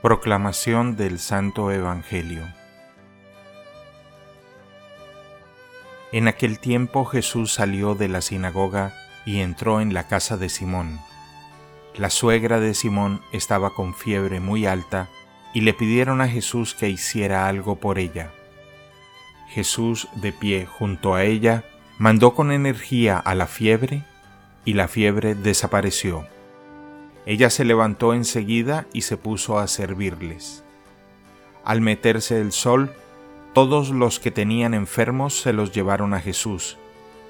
Proclamación del Santo Evangelio En aquel tiempo Jesús salió de la sinagoga y entró en la casa de Simón. La suegra de Simón estaba con fiebre muy alta y le pidieron a Jesús que hiciera algo por ella. Jesús, de pie junto a ella, mandó con energía a la fiebre y la fiebre desapareció. Ella se levantó enseguida y se puso a servirles. Al meterse el sol, todos los que tenían enfermos se los llevaron a Jesús,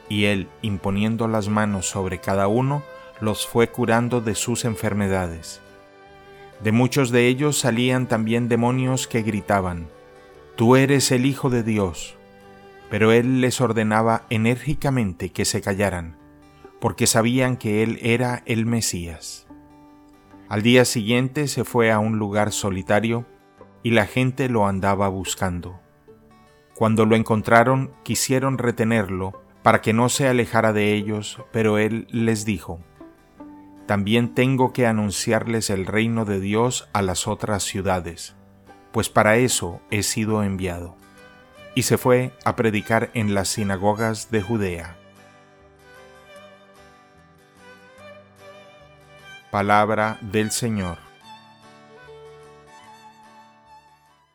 y él, imponiendo las manos sobre cada uno, los fue curando de sus enfermedades. De muchos de ellos salían también demonios que gritaban, Tú eres el Hijo de Dios. Pero él les ordenaba enérgicamente que se callaran, porque sabían que él era el Mesías. Al día siguiente se fue a un lugar solitario y la gente lo andaba buscando. Cuando lo encontraron quisieron retenerlo para que no se alejara de ellos, pero él les dijo, También tengo que anunciarles el reino de Dios a las otras ciudades, pues para eso he sido enviado. Y se fue a predicar en las sinagogas de Judea. Palabra del Señor.